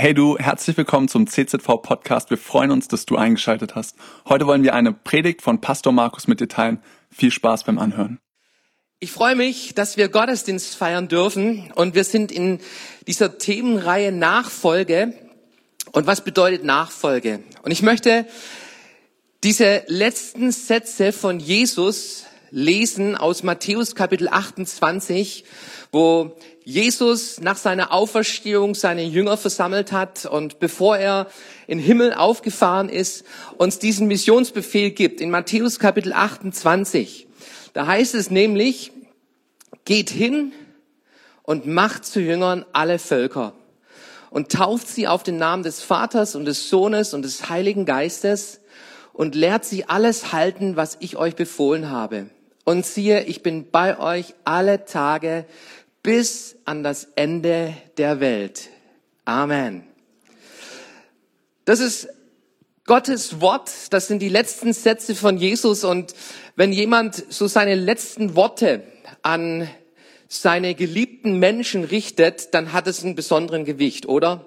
Hey du, herzlich willkommen zum CZV Podcast. Wir freuen uns, dass du eingeschaltet hast. Heute wollen wir eine Predigt von Pastor Markus mit dir teilen. Viel Spaß beim Anhören. Ich freue mich, dass wir Gottesdienst feiern dürfen und wir sind in dieser Themenreihe Nachfolge. Und was bedeutet Nachfolge? Und ich möchte diese letzten Sätze von Jesus lesen aus Matthäus Kapitel 28, wo Jesus nach seiner Auferstehung seine Jünger versammelt hat und bevor er in Himmel aufgefahren ist, uns diesen Missionsbefehl gibt in Matthäus Kapitel 28. Da heißt es nämlich, geht hin und macht zu Jüngern alle Völker und tauft sie auf den Namen des Vaters und des Sohnes und des Heiligen Geistes und lehrt sie alles halten, was ich euch befohlen habe. Und siehe, ich bin bei euch alle Tage bis an das Ende der Welt. Amen. Das ist Gottes Wort, das sind die letzten Sätze von Jesus und wenn jemand so seine letzten Worte an seine geliebten Menschen richtet, dann hat es einen besonderen Gewicht, oder?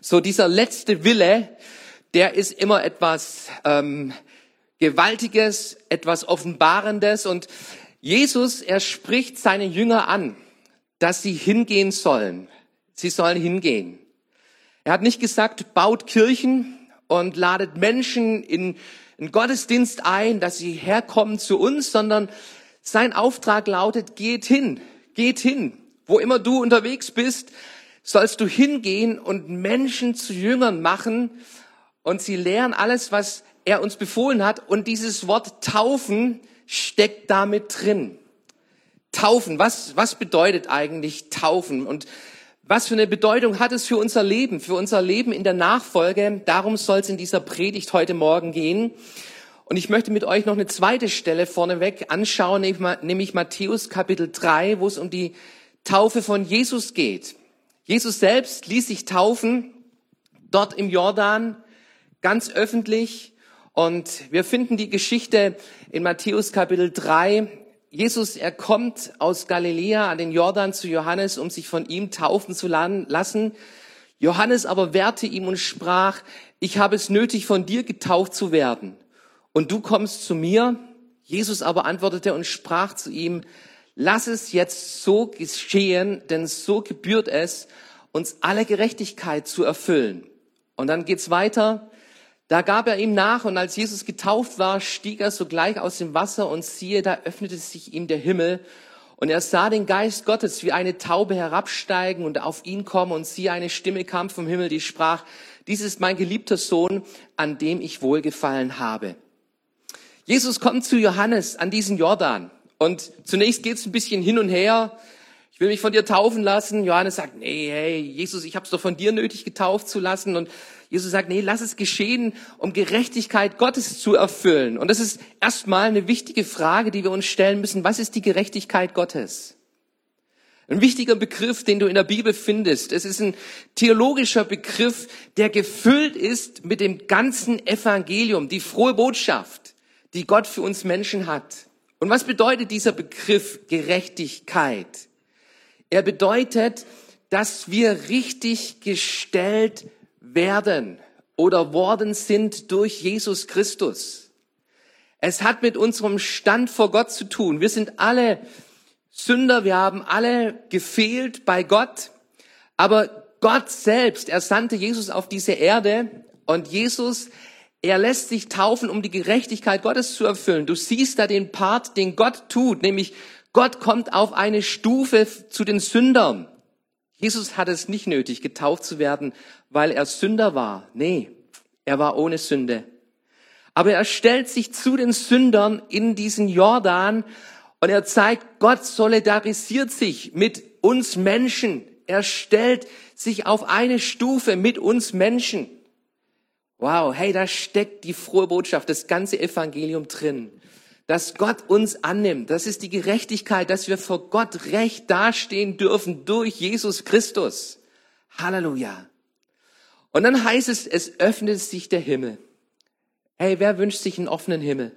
So dieser letzte Wille, der ist immer etwas ähm, Gewaltiges, etwas Offenbarendes und Jesus, er spricht seine Jünger an dass sie hingehen sollen. Sie sollen hingehen. Er hat nicht gesagt, baut Kirchen und ladet Menschen in einen Gottesdienst ein, dass sie herkommen zu uns, sondern sein Auftrag lautet, geht hin, geht hin. Wo immer du unterwegs bist, sollst du hingehen und Menschen zu Jüngern machen und sie lehren alles, was er uns befohlen hat. Und dieses Wort taufen steckt damit drin. Taufen, was, was bedeutet eigentlich Taufen und was für eine Bedeutung hat es für unser Leben, für unser Leben in der Nachfolge? Darum soll es in dieser Predigt heute Morgen gehen. Und ich möchte mit euch noch eine zweite Stelle vorneweg anschauen, nämlich Matthäus Kapitel 3, wo es um die Taufe von Jesus geht. Jesus selbst ließ sich taufen, dort im Jordan, ganz öffentlich. Und wir finden die Geschichte in Matthäus Kapitel 3 Jesus, er kommt aus Galiläa an den Jordan zu Johannes, um sich von ihm taufen zu lassen. Johannes aber wehrte ihm und sprach, ich habe es nötig, von dir getauft zu werden. Und du kommst zu mir? Jesus aber antwortete und sprach zu ihm, lass es jetzt so geschehen, denn so gebührt es, uns alle Gerechtigkeit zu erfüllen. Und dann geht's weiter. Da gab er ihm nach und als Jesus getauft war, stieg er sogleich aus dem Wasser und siehe, da öffnete sich ihm der Himmel und er sah den Geist Gottes wie eine Taube herabsteigen und auf ihn kommen und siehe, eine Stimme kam vom Himmel, die sprach, dies ist mein geliebter Sohn, an dem ich wohlgefallen habe. Jesus kommt zu Johannes an diesen Jordan und zunächst geht's ein bisschen hin und her. Ich will mich von dir taufen lassen. Johannes sagt, nee, hey, Jesus, ich habe es doch von dir nötig, getauft zu lassen. Und Jesus sagt, nee, lass es geschehen, um Gerechtigkeit Gottes zu erfüllen. Und das ist erstmal eine wichtige Frage, die wir uns stellen müssen. Was ist die Gerechtigkeit Gottes? Ein wichtiger Begriff, den du in der Bibel findest. Es ist ein theologischer Begriff, der gefüllt ist mit dem ganzen Evangelium, die frohe Botschaft, die Gott für uns Menschen hat. Und was bedeutet dieser Begriff Gerechtigkeit? Er bedeutet, dass wir richtig gestellt werden oder worden sind durch Jesus Christus. Es hat mit unserem Stand vor Gott zu tun. Wir sind alle Sünder, wir haben alle gefehlt bei Gott, aber Gott selbst, er sandte Jesus auf diese Erde und Jesus, er lässt sich taufen, um die Gerechtigkeit Gottes zu erfüllen. Du siehst da den Part, den Gott tut, nämlich Gott kommt auf eine Stufe zu den Sündern. Jesus hat es nicht nötig, getauft zu werden, weil er Sünder war. Nee, er war ohne Sünde. Aber er stellt sich zu den Sündern in diesen Jordan und er zeigt, Gott solidarisiert sich mit uns Menschen. Er stellt sich auf eine Stufe mit uns Menschen. Wow, hey, da steckt die frohe Botschaft, das ganze Evangelium drin dass Gott uns annimmt. Das ist die Gerechtigkeit, dass wir vor Gott recht dastehen dürfen durch Jesus Christus. Halleluja. Und dann heißt es, es öffnet sich der Himmel. Hey, wer wünscht sich einen offenen Himmel?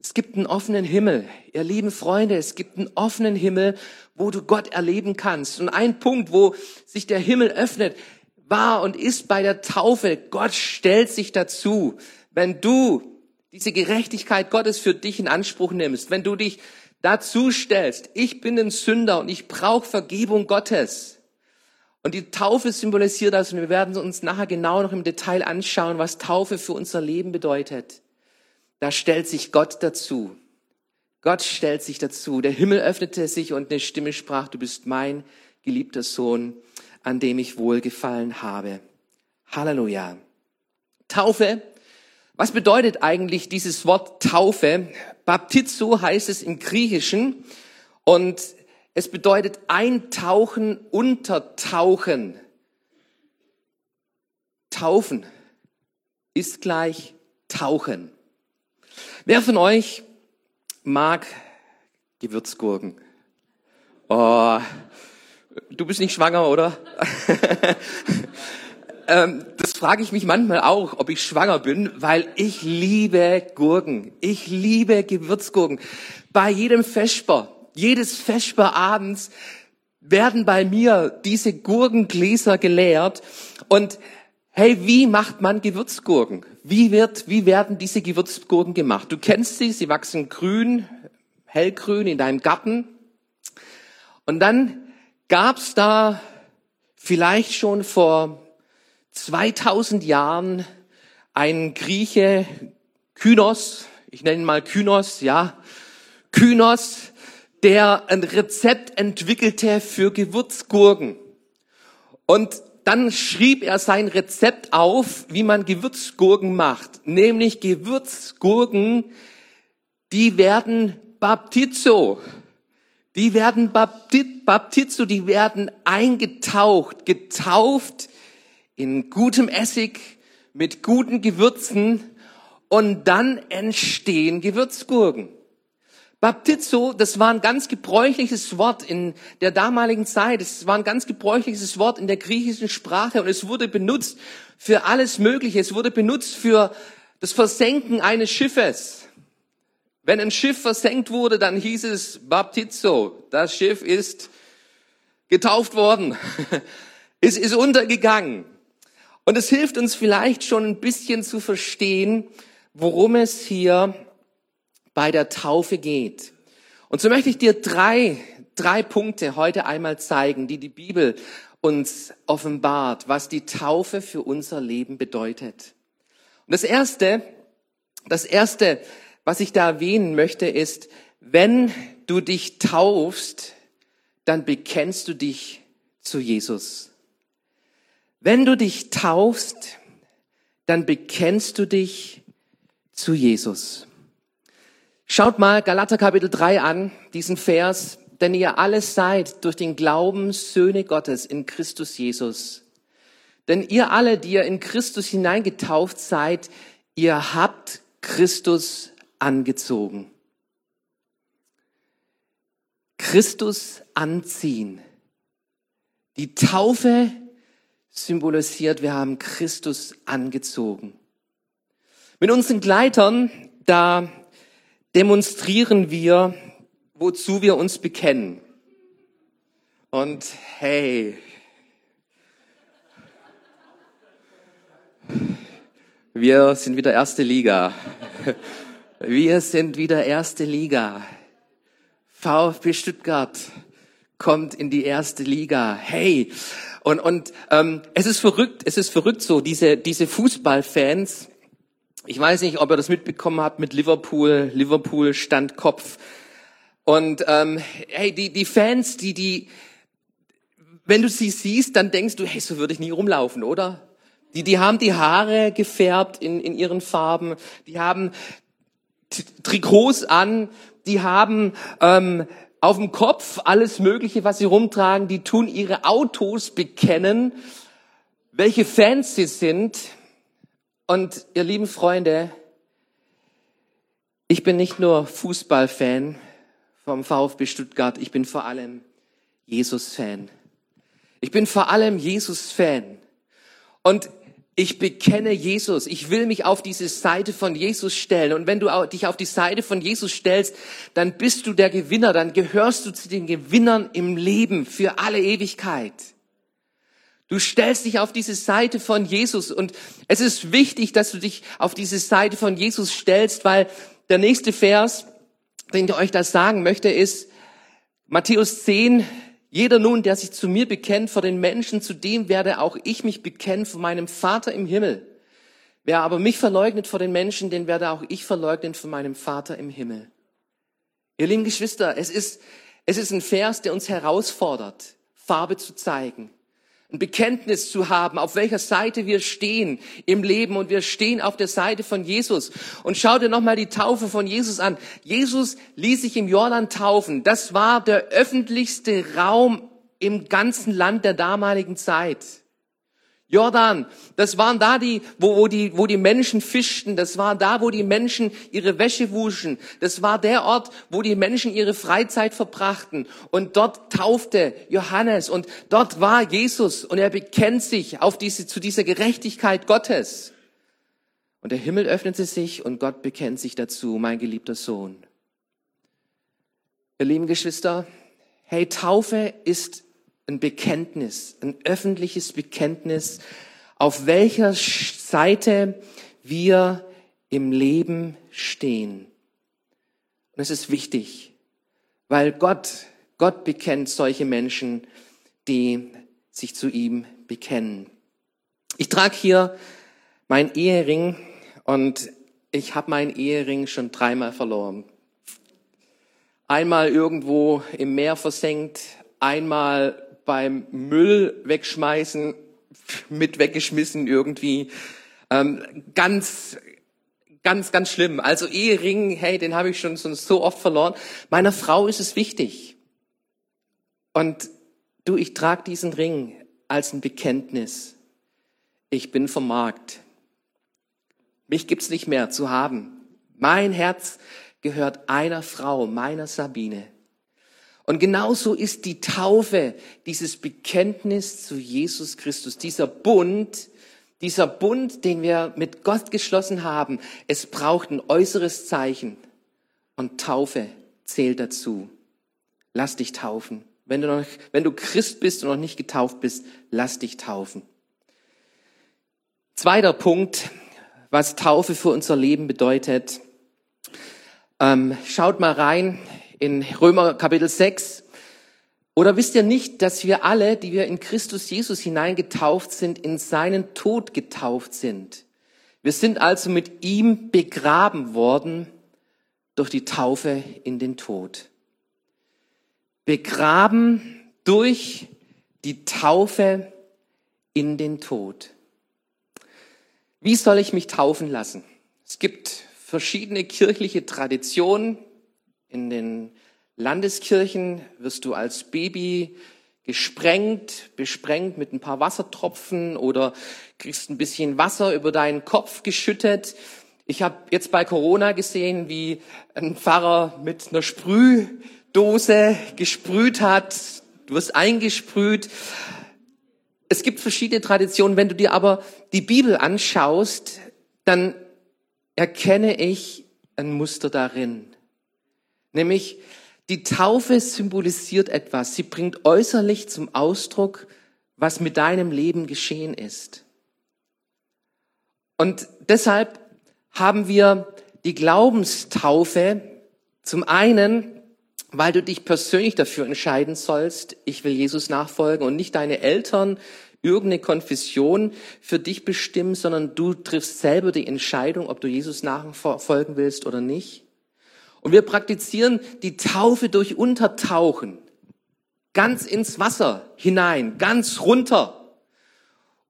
Es gibt einen offenen Himmel. Ihr lieben Freunde, es gibt einen offenen Himmel, wo du Gott erleben kannst. Und ein Punkt, wo sich der Himmel öffnet, war und ist bei der Taufe. Gott stellt sich dazu. Wenn du diese Gerechtigkeit Gottes für dich in Anspruch nimmst, wenn du dich dazu stellst, ich bin ein Sünder und ich brauche Vergebung Gottes. Und die Taufe symbolisiert das und wir werden uns nachher genau noch im Detail anschauen, was Taufe für unser Leben bedeutet. Da stellt sich Gott dazu. Gott stellt sich dazu. Der Himmel öffnete sich und eine Stimme sprach, du bist mein geliebter Sohn, an dem ich wohlgefallen habe. Halleluja. Taufe. Was bedeutet eigentlich dieses Wort Taufe? Baptizo heißt es im Griechischen und es bedeutet eintauchen, untertauchen. Taufen ist gleich tauchen. Wer von euch mag Gewürzgurken? Oh, du bist nicht schwanger, oder? ähm, das frage ich mich manchmal auch, ob ich schwanger bin, weil ich liebe Gurken. Ich liebe Gewürzgurken. Bei jedem Vesper, jedes Vesper abends werden bei mir diese Gurkengläser geleert und Hey, wie macht man Gewürzgurken? Wie wird, wie werden diese Gewürzgurken gemacht? Du kennst sie, sie wachsen grün, hellgrün in deinem Garten. Und dann gab's da vielleicht schon vor 2000 Jahren einen Grieche, Kynos, ich nenne ihn mal Kynos, ja, Kynos, der ein Rezept entwickelte für Gewürzgurken. Und dann schrieb er sein Rezept auf, wie man Gewürzgurken macht. Nämlich Gewürzgurken, die werden Baptizo. Die werden Baptizo, die werden eingetaucht, getauft in gutem Essig, mit guten Gewürzen und dann entstehen Gewürzgurken. Baptizo, das war ein ganz gebräuchliches Wort in der damaligen Zeit. Es war ein ganz gebräuchliches Wort in der griechischen Sprache und es wurde benutzt für alles Mögliche. Es wurde benutzt für das Versenken eines Schiffes. Wenn ein Schiff versenkt wurde, dann hieß es Baptizo. Das Schiff ist getauft worden. es ist untergegangen. Und es hilft uns vielleicht schon ein bisschen zu verstehen, worum es hier bei der Taufe geht. Und so möchte ich dir drei, drei Punkte heute einmal zeigen, die die Bibel uns offenbart, was die Taufe für unser Leben bedeutet. Und das erste, das erste, was ich da erwähnen möchte, ist, wenn du dich taufst, dann bekennst du dich zu Jesus. Wenn du dich taufst, dann bekennst du dich zu Jesus. Schaut mal Galater Kapitel 3 an, diesen Vers, denn ihr alles seid durch den Glauben Söhne Gottes in Christus Jesus. Denn ihr alle, die ihr in Christus hineingetauft seid, ihr habt Christus angezogen. Christus anziehen. Die Taufe symbolisiert, wir haben Christus angezogen. Mit unseren Gleitern, da demonstrieren wir, wozu wir uns bekennen. Und hey, wir sind wieder erste Liga. Wir sind wieder erste Liga. VfB Stuttgart kommt in die erste Liga. Hey, und und ähm, es ist verrückt, es ist verrückt so diese diese Fußballfans ich weiß nicht, ob ihr das mitbekommen habt mit Liverpool. Liverpool stand Kopf. Und ähm, hey, die, die Fans, die, die, wenn du sie siehst, dann denkst du, hey, so würde ich nie rumlaufen, oder? Die, die haben die Haare gefärbt in, in ihren Farben, die haben Trikots an, die haben ähm, auf dem Kopf alles Mögliche, was sie rumtragen, die tun ihre Autos bekennen, welche Fans sie sind. Und ihr lieben Freunde, ich bin nicht nur Fußballfan vom VfB Stuttgart, ich bin vor allem Jesus-Fan. Ich bin vor allem Jesus-Fan. Und ich bekenne Jesus. Ich will mich auf diese Seite von Jesus stellen. Und wenn du dich auf die Seite von Jesus stellst, dann bist du der Gewinner. Dann gehörst du zu den Gewinnern im Leben für alle Ewigkeit. Du stellst dich auf diese Seite von Jesus und es ist wichtig, dass du dich auf diese Seite von Jesus stellst, weil der nächste Vers, den ich euch das sagen möchte, ist Matthäus 10, jeder nun, der sich zu mir bekennt vor den Menschen, zu dem werde auch ich mich bekennen vor meinem Vater im Himmel. Wer aber mich verleugnet vor den Menschen, den werde auch ich verleugnen vor meinem Vater im Himmel. Ihr lieben Geschwister, es ist, es ist ein Vers, der uns herausfordert, Farbe zu zeigen ein Bekenntnis zu haben, auf welcher Seite wir stehen im Leben und wir stehen auf der Seite von Jesus. Und schau dir nochmal die Taufe von Jesus an. Jesus ließ sich im Jordan taufen. Das war der öffentlichste Raum im ganzen Land der damaligen Zeit. Jordan, das waren da die, wo, wo die, wo die Menschen fischten, das war da, wo die Menschen ihre Wäsche wuschen, das war der Ort, wo die Menschen ihre Freizeit verbrachten. Und dort taufte Johannes und dort war Jesus und er bekennt sich auf diese, zu dieser Gerechtigkeit Gottes. Und der Himmel öffnete sich und Gott bekennt sich dazu, mein geliebter Sohn. Ihr lieben Geschwister, hey, Taufe ist ein Bekenntnis, ein öffentliches Bekenntnis, auf welcher Seite wir im Leben stehen. Und es ist wichtig, weil Gott, Gott bekennt solche Menschen, die sich zu ihm bekennen. Ich trage hier mein Ehering und ich habe meinen Ehering schon dreimal verloren. Einmal irgendwo im Meer versenkt, einmal beim Müll wegschmeißen mit weggeschmissen irgendwie. Ähm, ganz, ganz, ganz schlimm. Also Ehering, hey, den habe ich schon so oft verloren. Meiner Frau ist es wichtig. Und du, ich trage diesen Ring als ein Bekenntnis. Ich bin vom Markt. Mich gibt's nicht mehr zu haben. Mein Herz gehört einer Frau, meiner Sabine. Und genauso ist die Taufe, dieses Bekenntnis zu Jesus Christus, dieser Bund, dieser Bund, den wir mit Gott geschlossen haben. Es braucht ein äußeres Zeichen. Und Taufe zählt dazu. Lass dich taufen. Wenn du, noch, wenn du Christ bist und noch nicht getauft bist, lass dich taufen. Zweiter Punkt, was Taufe für unser Leben bedeutet. Ähm, schaut mal rein in Römer Kapitel 6. Oder wisst ihr nicht, dass wir alle, die wir in Christus Jesus hineingetauft sind, in seinen Tod getauft sind? Wir sind also mit ihm begraben worden durch die Taufe in den Tod. Begraben durch die Taufe in den Tod. Wie soll ich mich taufen lassen? Es gibt verschiedene kirchliche Traditionen, in den Landeskirchen wirst du als Baby gesprengt, besprengt mit ein paar Wassertropfen oder kriegst ein bisschen Wasser über deinen Kopf geschüttet. Ich habe jetzt bei Corona gesehen, wie ein Pfarrer mit einer Sprühdose gesprüht hat. Du wirst eingesprüht. Es gibt verschiedene Traditionen. Wenn du dir aber die Bibel anschaust, dann erkenne ich ein Muster darin. Nämlich die Taufe symbolisiert etwas. Sie bringt äußerlich zum Ausdruck, was mit deinem Leben geschehen ist. Und deshalb haben wir die Glaubenstaufe zum einen, weil du dich persönlich dafür entscheiden sollst, ich will Jesus nachfolgen und nicht deine Eltern irgendeine Konfession für dich bestimmen, sondern du triffst selber die Entscheidung, ob du Jesus nachfolgen willst oder nicht. Und wir praktizieren die Taufe durch Untertauchen. Ganz ins Wasser hinein, ganz runter.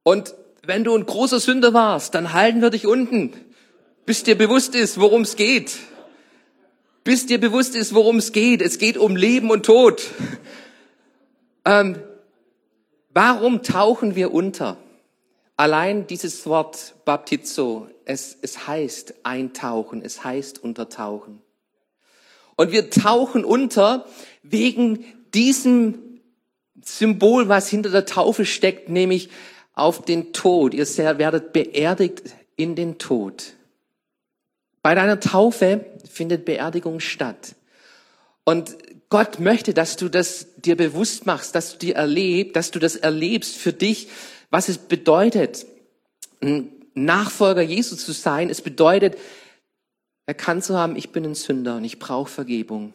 Und wenn du ein großer Sünder warst, dann halten wir dich unten, bis dir bewusst ist, worum es geht. Bis dir bewusst ist, worum es geht. Es geht um Leben und Tod. Ähm, warum tauchen wir unter? Allein dieses Wort Baptizo, es, es heißt eintauchen, es heißt untertauchen. Und wir tauchen unter wegen diesem Symbol, was hinter der Taufe steckt, nämlich auf den Tod. Ihr werdet beerdigt in den Tod. Bei deiner Taufe findet Beerdigung statt. Und Gott möchte, dass du das dir bewusst machst, dass du dir erlebst, dass du das erlebst für dich, was es bedeutet, ein Nachfolger Jesu zu sein. Es bedeutet, erkannt zu haben, ich bin ein Sünder und ich brauche Vergebung.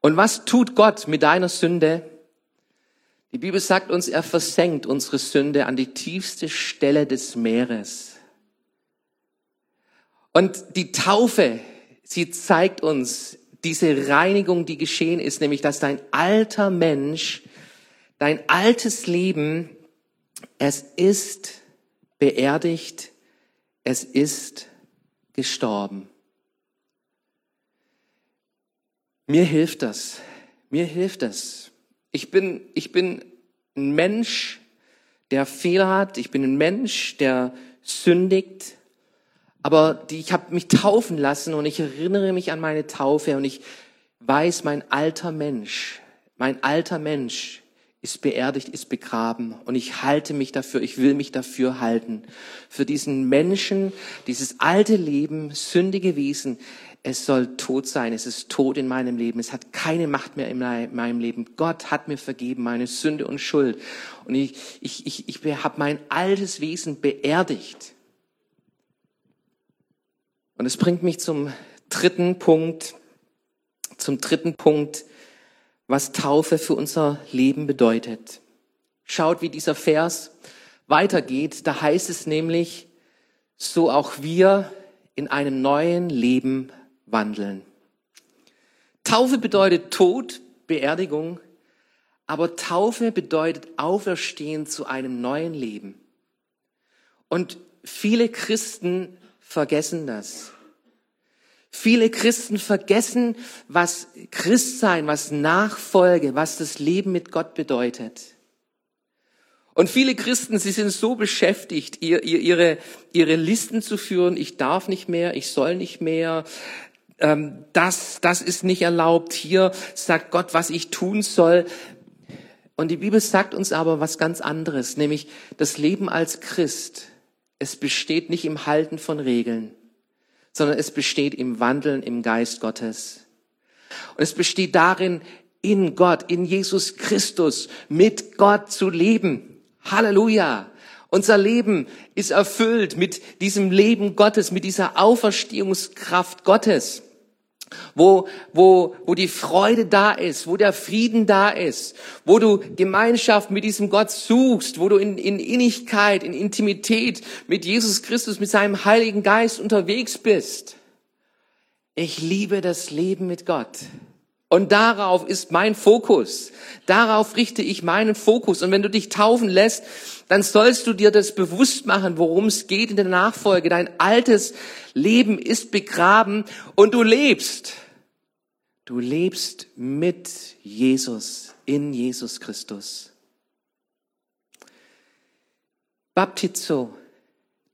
Und was tut Gott mit deiner Sünde? Die Bibel sagt uns, er versenkt unsere Sünde an die tiefste Stelle des Meeres. Und die Taufe, sie zeigt uns diese Reinigung, die geschehen ist, nämlich dass dein alter Mensch, dein altes Leben, es ist beerdigt, es ist gestorben. Mir hilft das. Mir hilft das. Ich bin, ich bin ein Mensch, der Fehler hat. Ich bin ein Mensch, der sündigt. Aber die, ich habe mich taufen lassen und ich erinnere mich an meine Taufe und ich weiß, mein alter Mensch, mein alter Mensch ist beerdigt, ist begraben und ich halte mich dafür, ich will mich dafür halten. Für diesen Menschen, dieses alte Leben, sündige Wesen, es soll tot sein, es ist tot in meinem Leben, es hat keine Macht mehr in meinem Leben. Gott hat mir vergeben, meine Sünde und Schuld. Und ich, ich, ich, ich habe mein altes Wesen beerdigt. Und es bringt mich zum dritten Punkt, zum dritten Punkt, was Taufe für unser Leben bedeutet. Schaut, wie dieser Vers weitergeht. Da heißt es nämlich, so auch wir in einem neuen Leben wandeln. Taufe bedeutet Tod, Beerdigung, aber Taufe bedeutet Auferstehen zu einem neuen Leben. Und viele Christen vergessen das. Viele Christen vergessen, was Christsein, was Nachfolge, was das Leben mit Gott bedeutet. Und viele Christen, sie sind so beschäftigt, ihr, ihr, ihre, ihre Listen zu führen. Ich darf nicht mehr, ich soll nicht mehr ähm, das, das ist nicht erlaubt. Hier sagt Gott, was ich tun soll. Und die Bibel sagt uns aber was ganz anderes, nämlich das Leben als Christ. Es besteht nicht im Halten von Regeln, sondern es besteht im Wandeln im Geist Gottes. Und es besteht darin, in Gott, in Jesus Christus, mit Gott zu leben. Halleluja. Unser Leben ist erfüllt mit diesem Leben Gottes, mit dieser Auferstehungskraft Gottes wo, wo, wo die Freude da ist, wo der Frieden da ist, wo du Gemeinschaft mit diesem Gott suchst, wo du in, in Innigkeit, in Intimität mit Jesus Christus, mit seinem Heiligen Geist unterwegs bist. Ich liebe das Leben mit Gott. Und darauf ist mein Fokus. Darauf richte ich meinen Fokus. Und wenn du dich taufen lässt, dann sollst du dir das bewusst machen, worum es geht in der Nachfolge. Dein altes Leben ist begraben und du lebst. Du lebst mit Jesus, in Jesus Christus. Baptizo.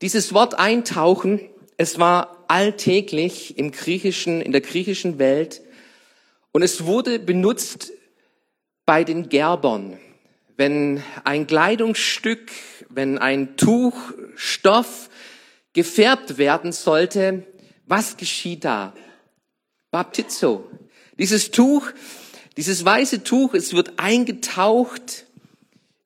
Dieses Wort eintauchen, es war alltäglich im griechischen, in der griechischen Welt und es wurde benutzt bei den Gerbern. Wenn ein Kleidungsstück, wenn ein Tuch, Stoff gefärbt werden sollte, was geschieht da? Baptizo. Dieses Tuch, dieses weiße Tuch, es wird eingetaucht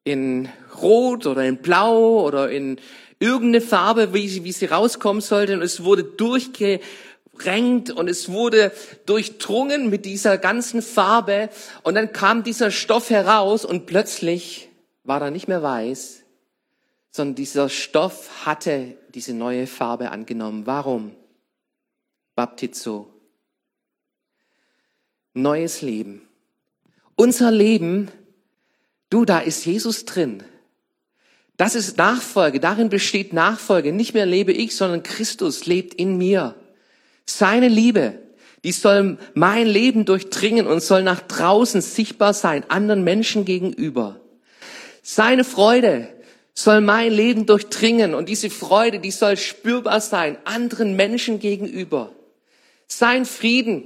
in Rot oder in Blau oder in irgendeine Farbe, wie sie, wie sie rauskommen sollte. Und es wurde durchge, durchtränkt und es wurde durchdrungen mit dieser ganzen Farbe und dann kam dieser Stoff heraus und plötzlich war er nicht mehr weiß, sondern dieser Stoff hatte diese neue Farbe angenommen. Warum? Baptizo. Neues Leben. Unser Leben, du, da ist Jesus drin. Das ist Nachfolge, darin besteht Nachfolge. Nicht mehr lebe ich, sondern Christus lebt in mir. Seine Liebe, die soll mein Leben durchdringen und soll nach draußen sichtbar sein, anderen Menschen gegenüber. Seine Freude soll mein Leben durchdringen und diese Freude, die soll spürbar sein, anderen Menschen gegenüber. Sein Frieden,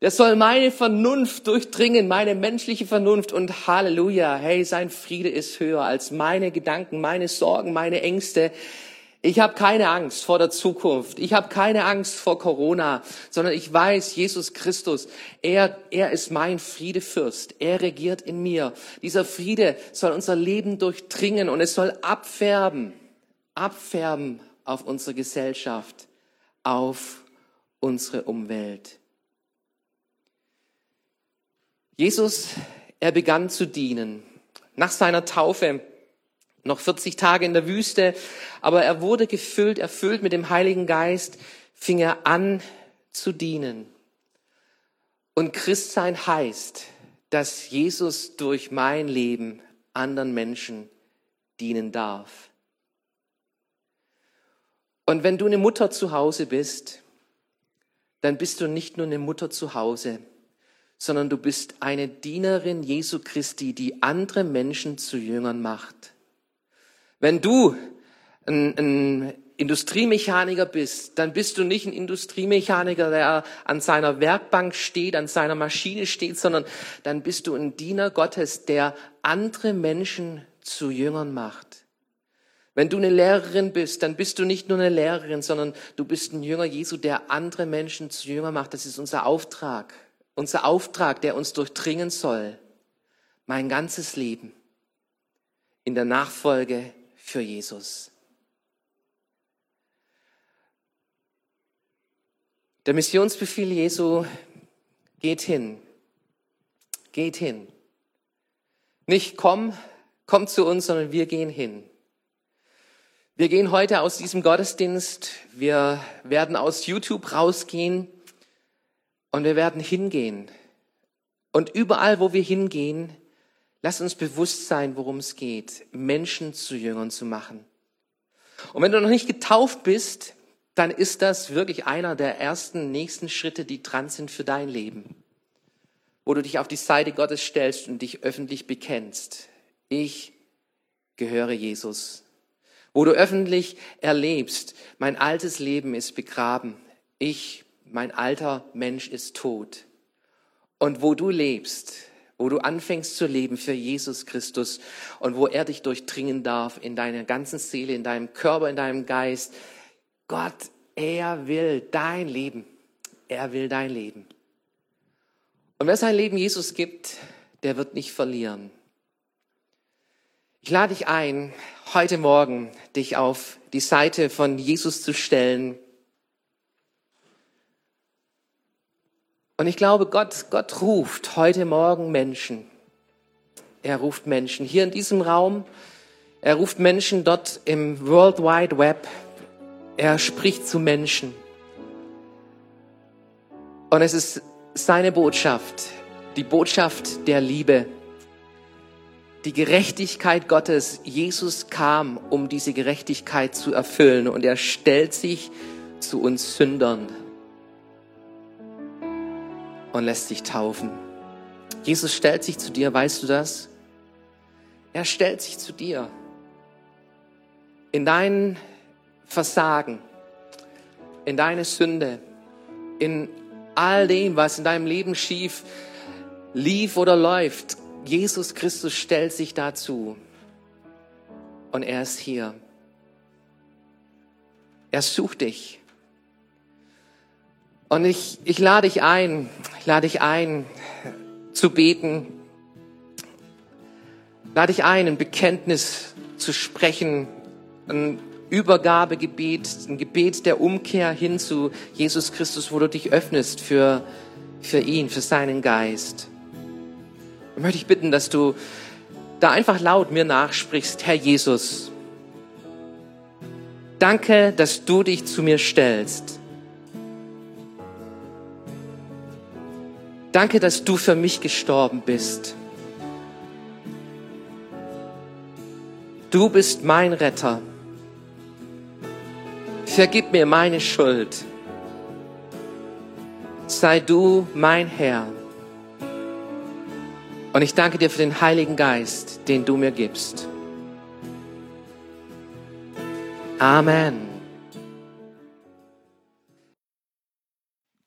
der soll meine Vernunft durchdringen, meine menschliche Vernunft und Halleluja, hey, sein Friede ist höher als meine Gedanken, meine Sorgen, meine Ängste. Ich habe keine Angst vor der Zukunft. Ich habe keine Angst vor Corona, sondern ich weiß, Jesus Christus, er, er ist mein Friedefürst. Er regiert in mir. Dieser Friede soll unser Leben durchdringen und es soll abfärben, abfärben auf unsere Gesellschaft, auf unsere Umwelt. Jesus, er begann zu dienen. Nach seiner Taufe noch 40 Tage in der Wüste, aber er wurde gefüllt, erfüllt mit dem Heiligen Geist, fing er an zu dienen. Und Christsein heißt, dass Jesus durch mein Leben anderen Menschen dienen darf. Und wenn du eine Mutter zu Hause bist, dann bist du nicht nur eine Mutter zu Hause, sondern du bist eine Dienerin Jesu Christi, die andere Menschen zu Jüngern macht. Wenn du ein, ein Industriemechaniker bist, dann bist du nicht ein Industriemechaniker, der an seiner Werkbank steht, an seiner Maschine steht, sondern dann bist du ein Diener Gottes, der andere Menschen zu Jüngern macht. Wenn du eine Lehrerin bist, dann bist du nicht nur eine Lehrerin, sondern du bist ein Jünger Jesu, der andere Menschen zu Jünger macht. Das ist unser Auftrag. Unser Auftrag, der uns durchdringen soll. Mein ganzes Leben in der Nachfolge für Jesus. Der Missionsbefehl Jesu geht hin. Geht hin. Nicht komm, komm zu uns, sondern wir gehen hin. Wir gehen heute aus diesem Gottesdienst, wir werden aus YouTube rausgehen und wir werden hingehen. Und überall, wo wir hingehen, Lass uns bewusst sein, worum es geht, Menschen zu Jüngern zu machen. Und wenn du noch nicht getauft bist, dann ist das wirklich einer der ersten nächsten Schritte, die dran sind für dein Leben. Wo du dich auf die Seite Gottes stellst und dich öffentlich bekennst. Ich gehöre Jesus. Wo du öffentlich erlebst, mein altes Leben ist begraben. Ich, mein alter Mensch ist tot. Und wo du lebst, wo du anfängst zu leben für Jesus Christus und wo er dich durchdringen darf in deiner ganzen Seele, in deinem Körper, in deinem Geist. Gott, er will dein Leben. Er will dein Leben. Und wer sein Leben Jesus gibt, der wird nicht verlieren. Ich lade dich ein, heute Morgen dich auf die Seite von Jesus zu stellen Und ich glaube, Gott, Gott ruft heute Morgen Menschen. Er ruft Menschen hier in diesem Raum. Er ruft Menschen dort im World Wide Web. Er spricht zu Menschen. Und es ist seine Botschaft, die Botschaft der Liebe, die Gerechtigkeit Gottes. Jesus kam, um diese Gerechtigkeit zu erfüllen und er stellt sich zu uns Sündern und lässt sich taufen. Jesus stellt sich zu dir, weißt du das? Er stellt sich zu dir. In dein Versagen, in deine Sünde, in all dem, was in deinem Leben schief lief oder läuft. Jesus Christus stellt sich dazu. Und er ist hier. Er sucht dich. Und ich, ich lade dich ein, ich lade dich ein, zu beten. Lade dich ein, ein Bekenntnis zu sprechen, ein Übergabegebet, ein Gebet der Umkehr hin zu Jesus Christus, wo du dich öffnest für, für ihn, für seinen Geist. Ich möchte ich bitten, dass du da einfach laut mir nachsprichst, Herr Jesus, danke, dass du dich zu mir stellst. Danke, dass du für mich gestorben bist. Du bist mein Retter. Vergib mir meine Schuld. Sei du mein Herr. Und ich danke dir für den Heiligen Geist, den du mir gibst. Amen.